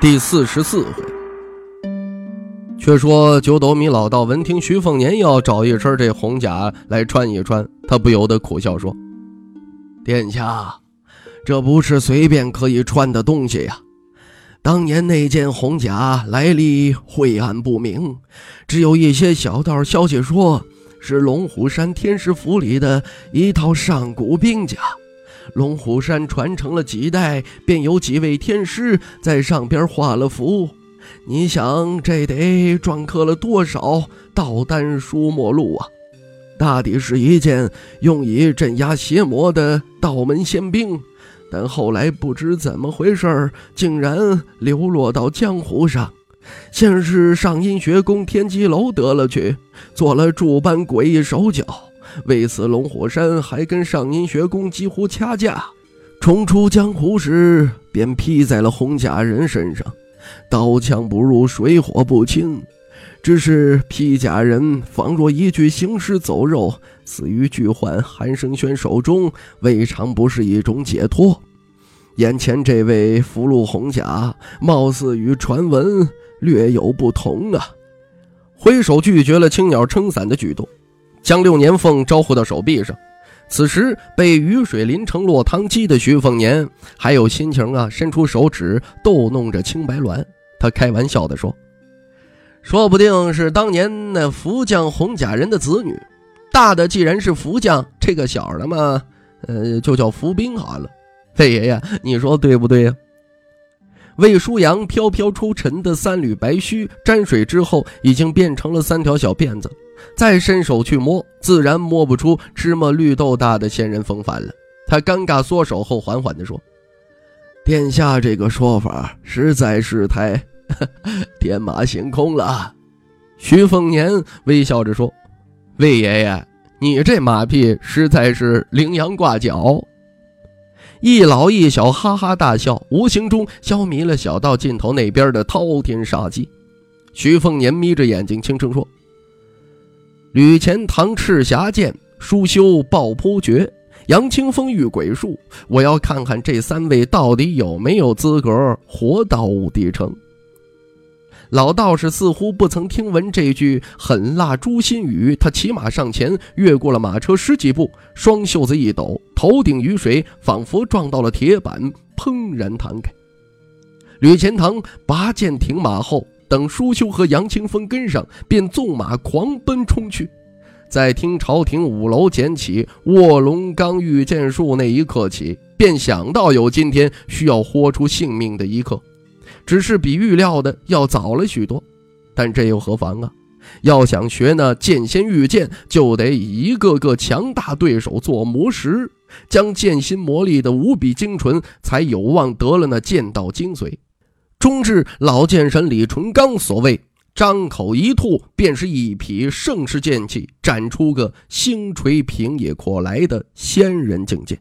第四十四回。却说九斗米老道闻听徐凤年要找一身这红甲来穿一穿，他不由得苦笑说：“殿下，这不是随便可以穿的东西呀！当年那件红甲来历晦暗不明，只有一些小道消息说。”是龙虎山天师府里的一套上古兵甲，龙虎山传承了几代，便有几位天师在上边画了符。你想，这得篆刻了多少道丹书墨录啊？大抵是一件用以镇压邪魔的道门仙兵，但后来不知怎么回事，竟然流落到江湖上。先是上阴学宫天机楼得了去，做了诸般诡异手脚。为此，龙虎山还跟上阴学宫几乎掐架。重出江湖时，便披在了红甲人身上，刀枪不入，水火不侵。只是披甲人仿若一具行尸走肉，死于巨患韩生轩手中，未尝不是一种解脱。眼前这位俘虏红甲，貌似与传闻。略有不同啊！挥手拒绝了青鸟撑伞的举动，将六年凤招呼到手臂上。此时被雨水淋成落汤鸡的徐凤年还有心情啊，伸出手指逗弄着青白鸾。他开玩笑地说：“说不定是当年那福将红甲人的子女。大的既然是福将，这个小的嘛，呃，就叫福兵好了。魏爷爷，你说对不对呀？”魏舒阳飘飘出尘的三缕白须，沾水之后已经变成了三条小辫子。再伸手去摸，自然摸不出芝麻绿豆大的仙人风范了。他尴尬缩手后，缓缓地说：“殿下这个说法实在是太 天马行空了。”徐凤年微笑着说：“魏爷爷，你这马屁实在是羚羊挂角。”一老一小哈哈大笑，无形中消弭了小道尽头那边的滔天杀机。徐凤年眯着眼睛，轻声说：“吕钱塘赤霞剑，舒修抱扑诀，杨清风遇鬼术。我要看看这三位到底有没有资格活到五帝城。”老道士似乎不曾听闻这句狠辣诛心语，他骑马上前，越过了马车十几步，双袖子一抖，头顶雨水仿佛撞到了铁板，砰然弹开。吕钱塘拔剑停马后，等舒修和杨清风跟上，便纵马狂奔冲去。在听朝廷五楼捡起卧龙刚御剑术那一刻起，便想到有今天需要豁出性命的一刻。只是比预料的要早了许多，但这又何妨啊？要想学那剑仙御剑，就得以一个个强大对手做磨石，将剑心磨砺的无比精纯，才有望得了那剑道精髓。终至老剑神李淳罡所谓“张口一吐便是一匹盛世剑气，斩出个星垂平野阔来的仙人境界”。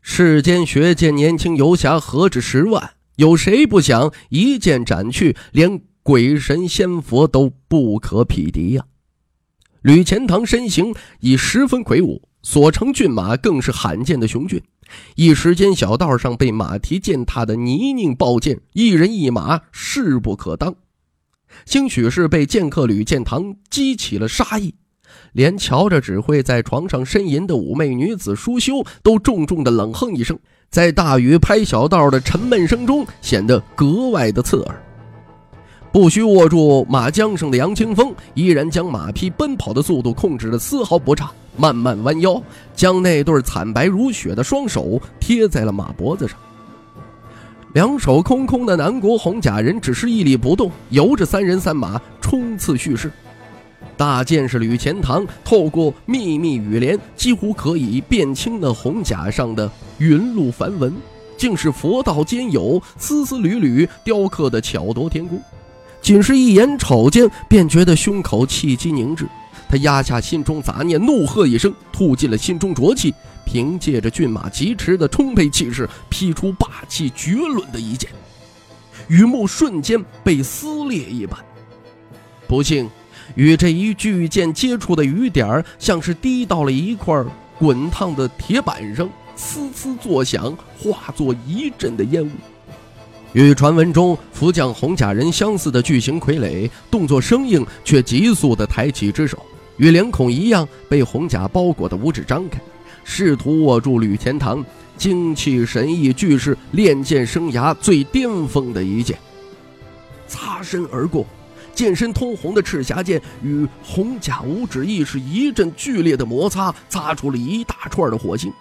世间学剑年轻游侠何止十万？有谁不想一剑斩去，连鬼神仙佛都不可匹敌呀？吕钱塘身形已十分魁梧，所乘骏马更是罕见的雄峻。一时间，小道上被马蹄践踏的泥泞暴溅，一人一马势不可当。兴许是被剑客吕建堂激起了杀意，连瞧着只会在床上呻吟的妩媚女子舒修，都重重的冷哼一声。在大雨拍小道的沉闷声中，显得格外的刺耳。不需握住马缰绳的杨清风，依然将马匹奔跑的速度控制的丝毫不差，慢慢弯腰，将那对惨白如雪的双手贴在了马脖子上。两手空空的南国红甲人只是屹立不动，由着三人三马冲刺蓄势。大剑士吕钱塘透过密密雨帘，几乎可以辨清那红甲上的云露繁文，竟是佛道兼有，丝丝缕缕雕刻的巧夺天工。仅是一眼瞅见，便觉得胸口气机凝滞。他压下心中杂念，怒喝一声，吐尽了心中浊气，凭借着骏马疾驰的充沛气势，劈出霸气绝伦的一剑，羽幕瞬间被撕裂一般。不幸，与这一巨剑接触的雨点儿像是滴到了一块滚烫的铁板上，呲呲作响，化作一阵的烟雾。与传闻中福将红甲人相似的巨型傀儡，动作生硬却急速地抬起只手，与脸孔一样被红甲包裹的五指张开，试图握住吕钱塘精气神意俱是练剑生涯最巅峰的一剑，擦身而过。剑身通红的赤霞剑与红甲五指亦是一阵剧烈的摩擦，擦出了一大串的火星。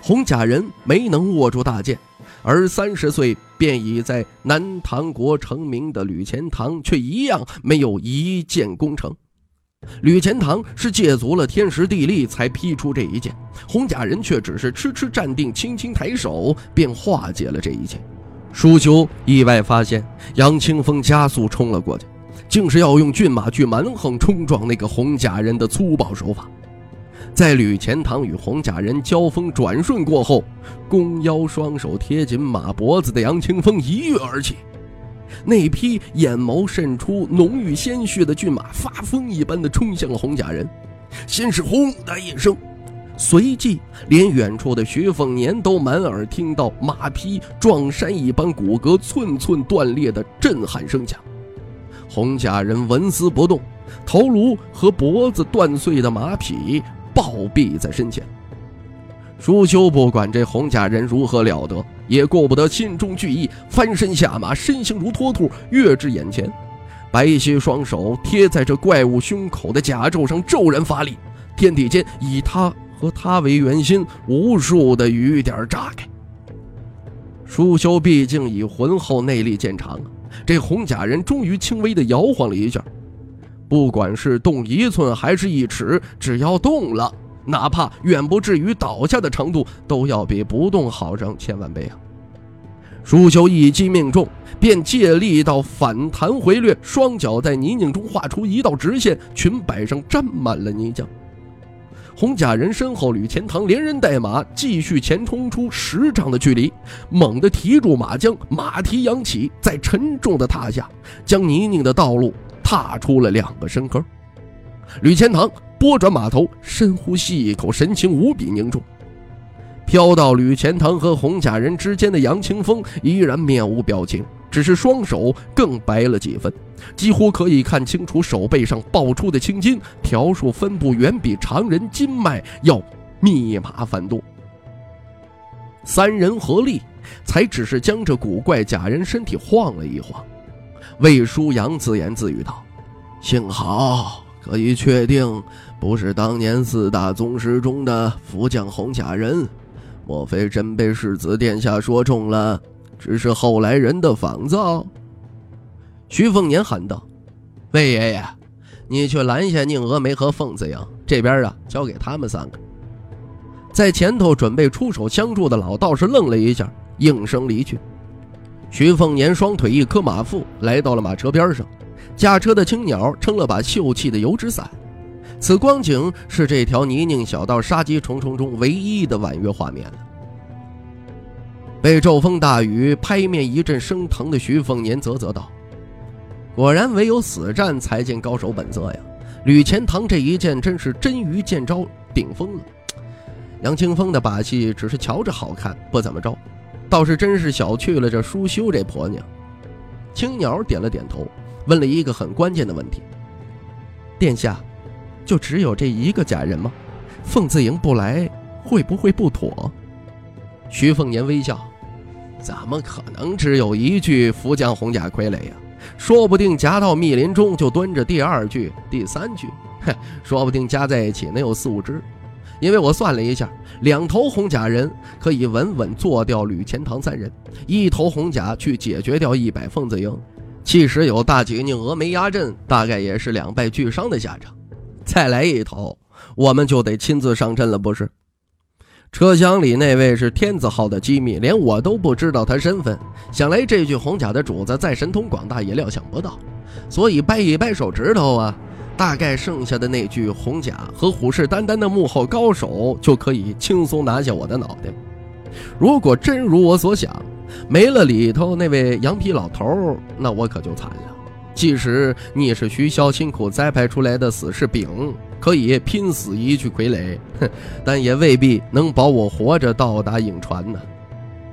红甲人没能握住大剑，而三十岁便已在南唐国成名的吕钱塘却一样没有一剑攻城。吕钱塘是借足了天时地利才劈出这一剑，红甲人却只是痴痴站定，轻轻抬手便化解了这一切。舒修意外发现杨清风加速冲了过去。竟是要用骏马去蛮横冲撞那个红甲人的粗暴手法，在吕钱塘与红甲人交锋转瞬过后，弓腰双手贴紧马脖子的杨清风一跃而起，那匹眼眸渗出浓郁鲜血的骏马发疯一般的冲向了红甲人，先是轰的一声，随即连远处的徐凤年都满耳听到马匹撞山一般骨骼寸寸断裂的震撼声响。红甲人纹丝不动，头颅和脖子断碎的马匹暴毙在身前。舒修不管这红甲人如何了得，也顾不得心中惧意，翻身下马，身形如脱兔跃至眼前，白皙双手贴在这怪物胸口的甲胄上，骤然发力，天地间以他和他为圆心，无数的雨点炸开。舒修毕竟以浑厚内力见长。这红甲人终于轻微的摇晃了一下，不管是动一寸还是一尺，只要动了，哪怕远不至于倒下的程度，都要比不动好上千万倍啊！舒修一击命中，便借力道反弹回掠，双脚在泥泞中画出一道直线，裙摆上沾满了泥浆。红甲人身后，吕钱塘连人带马继续前冲出十丈的距离，猛地提住马缰，马蹄扬起，在沉重的踏下，将泥泞的道路踏出了两个深坑。吕钱塘拨转马头，深呼吸一口，神情无比凝重。飘到吕钱塘和红甲人之间的杨清风依然面无表情。只是双手更白了几分，几乎可以看清楚手背上爆出的青筋，条数分布远比常人筋脉要密麻繁多。三人合力，才只是将这古怪假人身体晃了一晃。魏舒阳自言自语道：“幸好可以确定，不是当年四大宗师中的福将红甲人，莫非真被世子殿下说中了？”只是后来人的仿造。徐凤年喊道：“魏爷爷，你去拦下宁峨眉和凤子英，这边啊交给他们三个。”在前头准备出手相助的老道士愣了一下，应声离去。徐凤年双腿一磕马腹，来到了马车边上，驾车的青鸟撑了把秀气的油纸伞。此光景是这条泥泞小道杀机重重中唯一的婉约画面了。被骤风大雨拍面一阵生疼的徐凤年啧啧道：“果然唯有死战才见高手本色呀！吕钱塘这一剑真是真鱼见招顶峰了。杨清风的把戏只是瞧着好看，不怎么着，倒是真是小觑了这舒修这婆娘。”青鸟点了点头，问了一个很关键的问题：“殿下，就只有这一个假人吗？凤子营不来，会不会不妥？”徐凤年微笑。怎么可能只有一具福将红甲傀儡呀？说不定夹到密林中就蹲着第二具、第三具，哼，说不定加在一起能有四五只。因为我算了一下，两头红甲人可以稳稳做掉吕钱塘三人，一头红甲去解决掉一百凤子营，即使有大举宁峨眉压阵，大概也是两败俱伤的下场。再来一头，我们就得亲自上阵了，不是？车厢里那位是天字号的机密，连我都不知道他身份。想来这具红甲的主子再神通广大，也料想不到。所以掰一掰手指头啊，大概剩下的那具红甲和虎视眈眈的幕后高手就可以轻松拿下我的脑袋。如果真如我所想，没了里头那位羊皮老头，那我可就惨了。即使你是徐骁辛苦栽培出来的死士丙。可以拼死一具傀儡，哼，但也未必能保我活着到达颍川呢。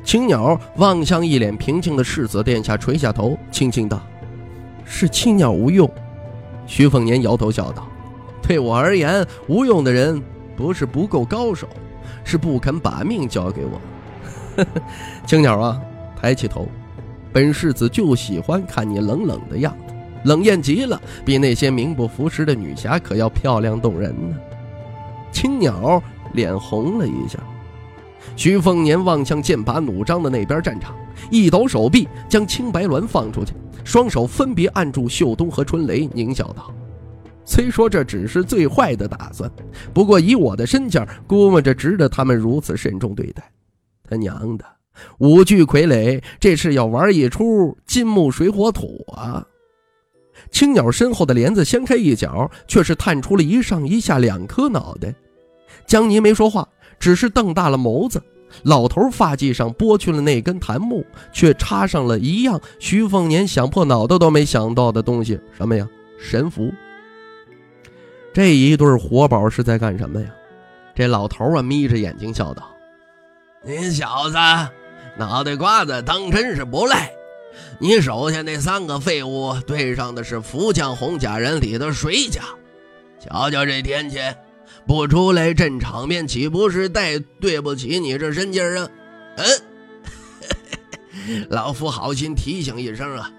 青鸟望向一脸平静的世子殿下，垂下头，轻轻道：“是青鸟无用。”徐凤年摇头笑道：“对我而言，无用的人不是不够高手，是不肯把命交给我。”呵呵，青鸟啊，抬起头，本世子就喜欢看你冷冷的样子。冷艳极了，比那些名不副实的女侠可要漂亮动人呢。青鸟脸红了一下，徐凤年望向剑拔弩张的那边战场，一抖手臂将青白鸾放出去，双手分别按住秀东和春雷，狞笑道：“虽说这只是最坏的打算，不过以我的身价，估摸着值得他们如此慎重对待。他娘的，五具傀儡，这是要玩一出金木水火土啊！”青鸟身后的帘子掀开一角，却是探出了一上一下两颗脑袋。江泥没说话，只是瞪大了眸子。老头发髻上剥去了那根檀木，却插上了一样徐凤年想破脑袋都没想到的东西。什么呀？神符。这一对活宝是在干什么呀？这老头啊，眯着眼睛笑道：“你小子脑袋瓜子当真是不赖。”你手下那三个废物对上的是福将红甲人里的水甲，瞧瞧这天气，不出来镇场面，岂不是带对不起你这身劲儿啊？嗯，老夫好心提醒一声啊，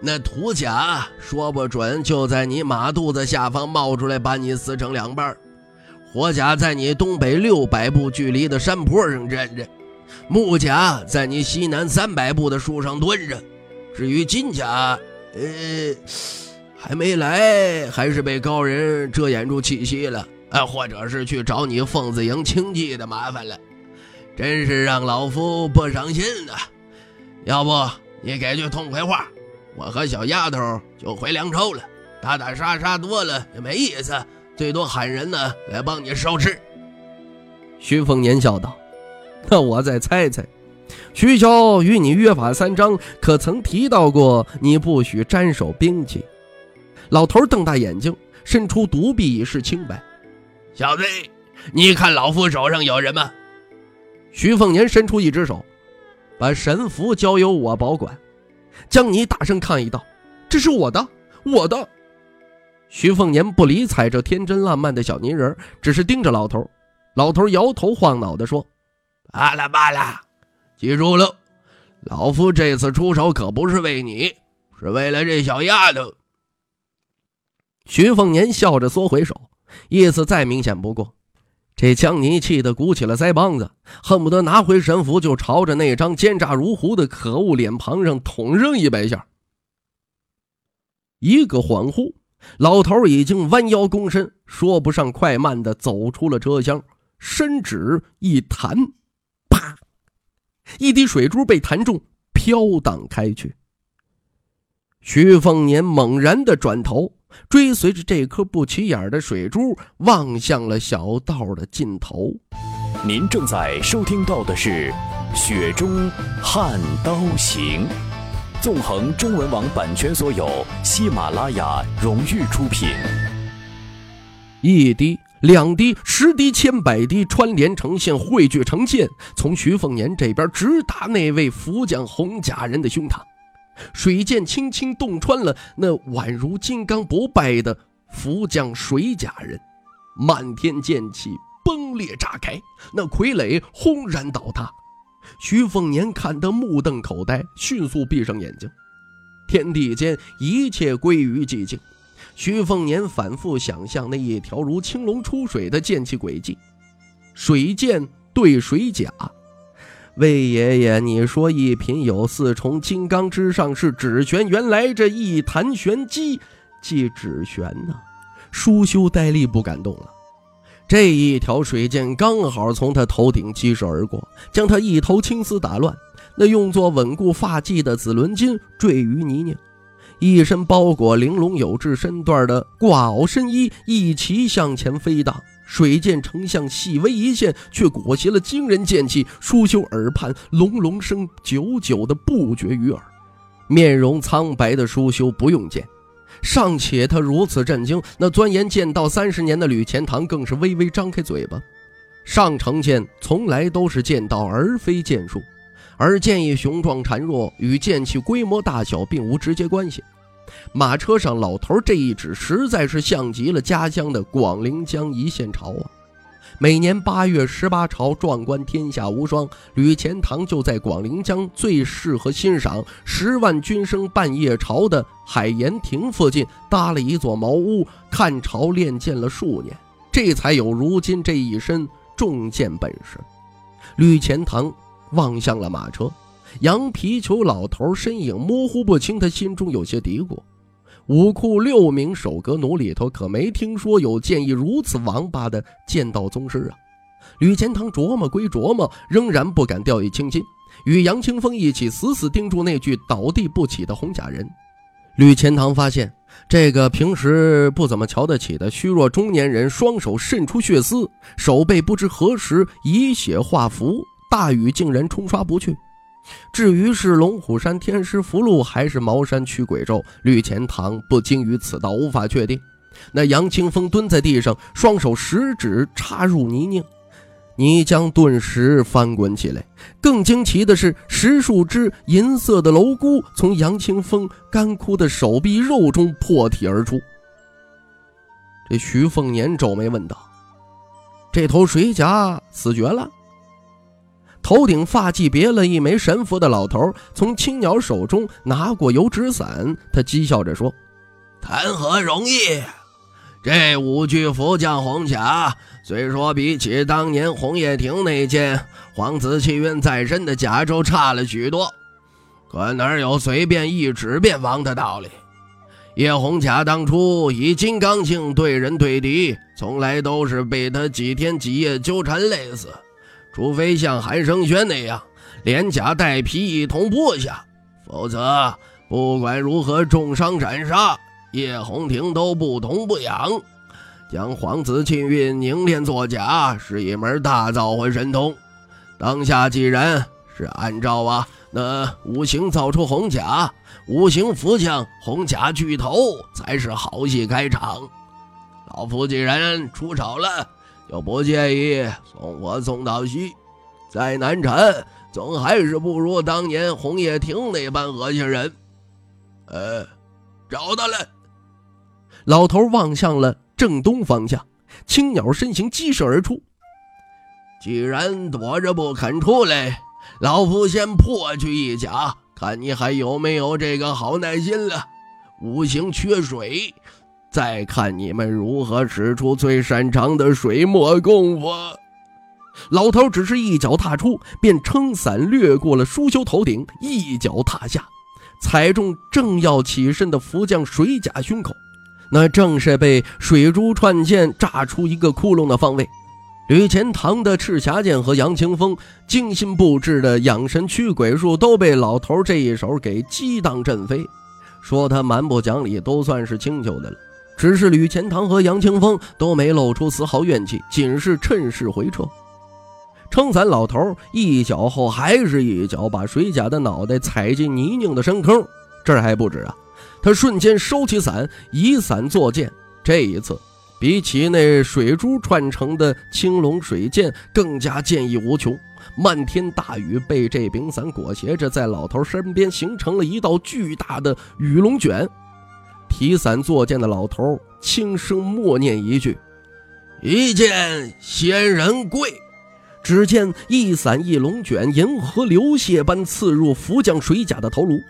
那土甲说不准就在你马肚子下方冒出来，把你撕成两半；火甲在你东北六百步距离的山坡上站着，木甲在你西南三百步的树上蹲着。至于金甲，呃，还没来，还是被高人遮掩住气息了，啊，或者是去找你凤子营清祭的麻烦了，真是让老夫不省心呐。要不你给句痛快话，我和小丫头就回凉州了。打打杀杀多了也没意思，最多喊人呢来帮你收尸。徐凤年笑道：“那我再猜猜。”徐骁与你约法三章，可曾提到过你不许沾手兵器？老头瞪大眼睛，伸出独臂以示清白。小子，你看老夫手上有什么？徐凤年伸出一只手，把神符交由我保管。江泥大声抗议道：“这是我的，我的！”徐凤年不理睬这天真烂漫的小泥人，只是盯着老头。老头摇头晃脑地说：“罢了罢了。”记住了，老夫这次出手可不是为你，是为了这小丫头。徐凤年笑着缩回手，意思再明显不过。这江泥气得鼓起了腮帮子，恨不得拿回神符就朝着那张奸诈如狐的可恶脸庞上捅扔一百下。一个恍惚，老头已经弯腰躬身，说不上快慢的走出了车厢，伸指一弹，啪！一滴水珠被弹中，飘荡开去。徐凤年猛然的转头，追随着这颗不起眼的水珠，望向了小道的尽头。您正在收听到的是《雪中悍刀行》，纵横中文网版权所有，喜马拉雅荣誉出品。一滴。两滴、十滴、千百滴穿连成线，汇聚成剑，从徐凤年这边直达那位福将红甲人的胸膛。水剑轻轻洞穿了那宛如金刚不败的福将水甲人，漫天剑气崩裂炸开，那傀儡轰然倒塌。徐凤年看得目瞪口呆，迅速闭上眼睛。天地间一切归于寂静。徐凤年反复想象那一条如青龙出水的剑气轨迹，水剑对水甲。魏爷爷，你说一品有四重金刚之上是指玄，原来这一弹玄机即指玄呐。舒修呆立不敢动了。这一条水箭刚好从他头顶疾射而过，将他一头青丝打乱。那用作稳固发髻的紫纶巾坠于泥泞，一身包裹玲珑有致身段的挂袄身衣一齐向前飞荡。水剑成像细微一线，却裹挟了惊人剑气。舒修耳畔隆隆声久久的不绝于耳。面容苍白的舒修不用剑。尚且他如此震惊，那钻研剑道三十年的吕钱塘更是微微张开嘴巴。上乘剑从来都是剑道，而非剑术，而剑意雄壮孱弱与剑气规模大小并无直接关系。马车上老头这一指，实在是像极了家乡的广陵江一线潮啊！每年八月十八朝，壮观天下无双。吕钱塘就在广陵江最适合欣赏十万军声半夜朝的海盐亭附近搭了一座茅屋，看朝练剑了数年，这才有如今这一身重剑本事。吕钱塘望向了马车，羊皮球老头身影模糊不清，他心中有些嘀咕。武库六名守阁奴里头，可没听说有剑艺如此王八的剑道宗师啊！吕钱塘琢磨归琢磨，仍然不敢掉以轻心，与杨清风一起死死盯住那具倒地不起的红甲人。吕钱塘发现，这个平时不怎么瞧得起的虚弱中年人，双手渗出血丝，手背不知何时以血化符，大雨竟然冲刷不去。至于是龙虎山天师符箓，还是茅山驱鬼咒，吕钱塘不精于此道，无法确定。那杨清风蹲在地上，双手食指插入泥泞，泥浆顿时翻滚起来。更惊奇的是，十数只银色的蝼蛄从杨清风干枯的手臂肉中破体而出。这徐凤年皱眉问道：“这头水甲死绝了？”头顶发髻别了一枚神符的老头从青鸟手中拿过油纸伞，他讥笑着说：“谈何容易？这五具福将红甲，虽说比起当年红叶亭那件皇子气运在身的甲胄差了许多，可哪有随便一指便亡的道理？叶红甲当初以金刚性对人对敌，从来都是被他几天几夜纠缠累死。”除非像韩生轩那样连甲带皮一同剥下，否则不管如何重伤斩杀，叶红亭都不痛不痒。将皇子气运凝练作甲是一门大造化神通。当下既然是按照啊那五行造出红甲，五行福将红甲巨头才是好戏开场。老夫既然出手了。就不介意送我送到西，再难缠，总还是不如当年红叶亭那般恶心人。呃，找到了。老头望向了正东方向，青鸟身形激射而出。既然躲着不肯出来，老夫先破去一甲，看你还有没有这个好耐心了。五行缺水。再看你们如何使出最擅长的水墨功夫。老头只是一脚踏出，便撑伞掠过了舒修头顶，一脚踏下，踩中正要起身的福将水甲胸口，那正是被水珠串剑炸出一个窟窿的方位。吕钱塘的赤霞剑和杨清风精心布置的养神驱鬼术都被老头这一手给激荡震飞。说他蛮不讲理，都算是轻巧的了。只是吕钱塘和杨清风都没露出丝毫怨气，仅是趁势回撤。撑伞老头一脚后还是一脚，把水甲的脑袋踩进泥泞的深坑。这还不止啊，他瞬间收起伞，以伞作剑。这一次，比起那水珠串成的青龙水剑，更加剑意无穷。漫天大雨被这柄伞裹挟着，在老头身边形成了一道巨大的雨龙卷。提伞作剑的老头轻声默念一句：“一剑仙人贵。”只见一伞一龙卷，银河流泻般刺入福将水甲的头颅。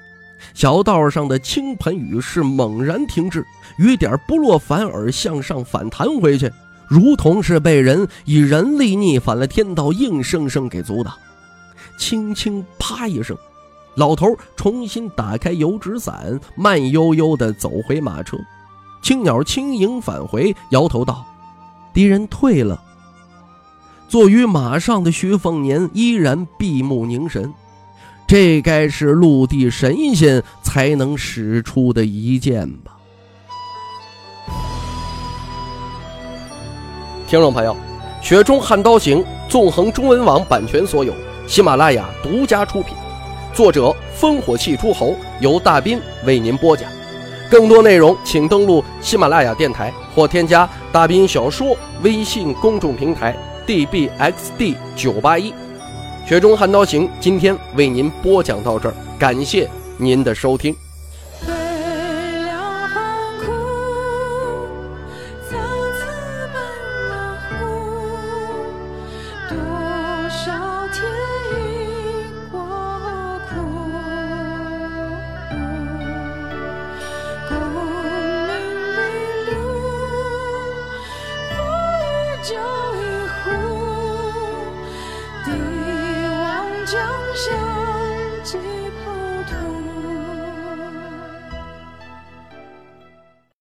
小道上的倾盆雨势猛然停滞，雨点不落，反而向上反弹回去，如同是被人以人力逆反了天道，硬生生给阻挡。轻轻啪一声。老头重新打开油纸伞，慢悠悠地走回马车。青鸟轻盈返回，摇头道：“敌人退了。”坐于马上的徐凤年依然闭目凝神，这该是陆地神仙才能使出的一剑吧。听众朋友，《雪中悍刀行》纵横中文网版权所有，喜马拉雅独家出品，作者烽火戏诸侯，由大斌为您播讲。更多内容请登录喜马拉雅电台或添加大斌小说微信公众平台 dbxd 九八一。《雪中悍刀行》今天为您播讲到这儿，感谢您的收听。